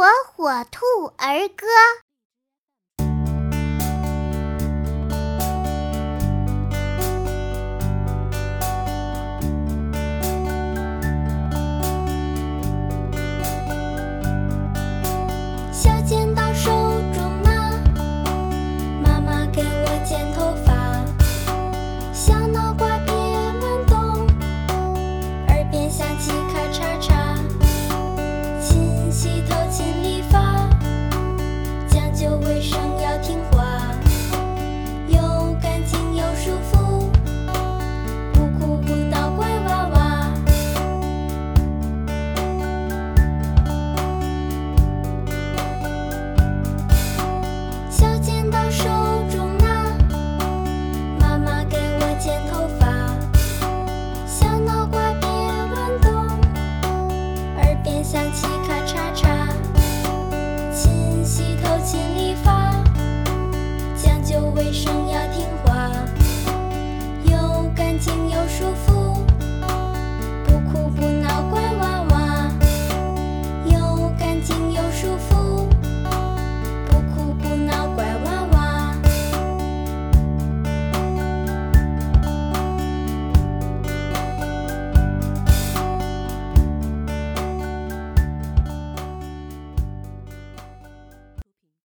火火兔儿歌。